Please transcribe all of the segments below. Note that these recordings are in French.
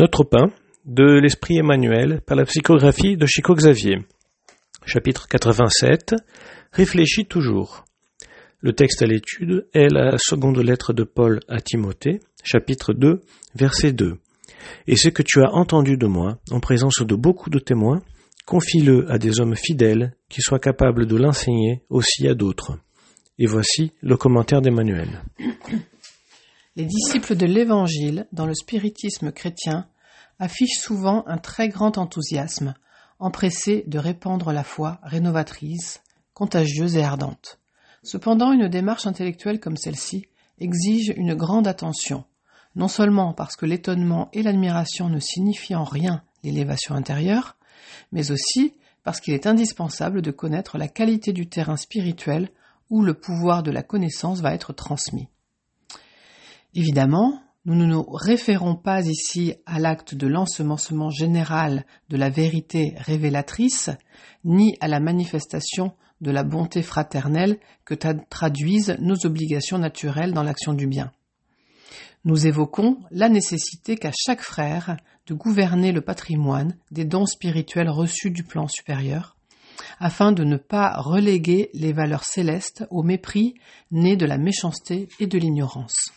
Chapitre 1 de l'Esprit Emmanuel par la psychographie de Chico Xavier. Chapitre 87 Réfléchis toujours. Le texte à l'étude est la seconde lettre de Paul à Timothée, chapitre 2, verset 2. Et ce que tu as entendu de moi, en présence de beaucoup de témoins, confie-le à des hommes fidèles qui soient capables de l'enseigner aussi à d'autres. Et voici le commentaire d'Emmanuel. Les disciples de l'Évangile, dans le spiritisme chrétien, affichent souvent un très grand enthousiasme, empressés de répandre la foi rénovatrice, contagieuse et ardente. Cependant, une démarche intellectuelle comme celle-ci exige une grande attention, non seulement parce que l'étonnement et l'admiration ne signifient en rien l'élévation intérieure, mais aussi parce qu'il est indispensable de connaître la qualité du terrain spirituel où le pouvoir de la connaissance va être transmis. Évidemment, nous ne nous référons pas ici à l'acte de l'ensemencement général de la vérité révélatrice, ni à la manifestation de la bonté fraternelle que traduisent nos obligations naturelles dans l'action du bien. Nous évoquons la nécessité qu'a chaque frère de gouverner le patrimoine des dons spirituels reçus du plan supérieur, afin de ne pas reléguer les valeurs célestes au mépris né de la méchanceté et de l'ignorance.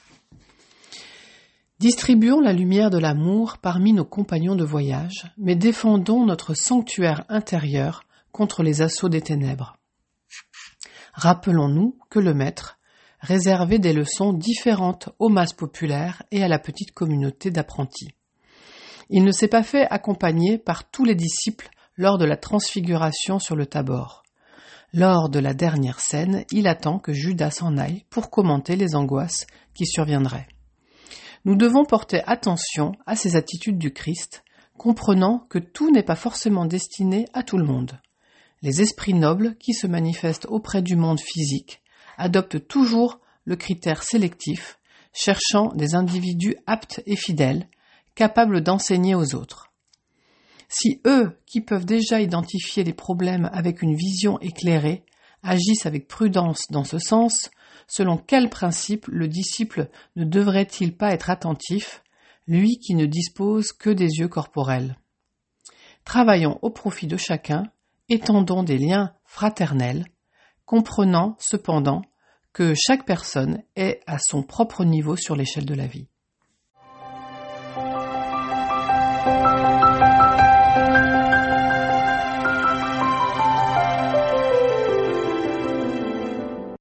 Distribuons la lumière de l'amour parmi nos compagnons de voyage, mais défendons notre sanctuaire intérieur contre les assauts des ténèbres. Rappelons-nous que le Maître réservait des leçons différentes aux masses populaires et à la petite communauté d'apprentis. Il ne s'est pas fait accompagner par tous les disciples lors de la transfiguration sur le Tabor. Lors de la dernière scène, il attend que Judas s'en aille pour commenter les angoisses qui surviendraient. Nous devons porter attention à ces attitudes du Christ, comprenant que tout n'est pas forcément destiné à tout le monde. Les esprits nobles qui se manifestent auprès du monde physique adoptent toujours le critère sélectif, cherchant des individus aptes et fidèles, capables d'enseigner aux autres. Si eux, qui peuvent déjà identifier les problèmes avec une vision éclairée, agissent avec prudence dans ce sens, selon quel principe le disciple ne devrait-il pas être attentif, lui qui ne dispose que des yeux corporels? Travaillons au profit de chacun étendons des liens fraternels, comprenant cependant que chaque personne est à son propre niveau sur l'échelle de la vie.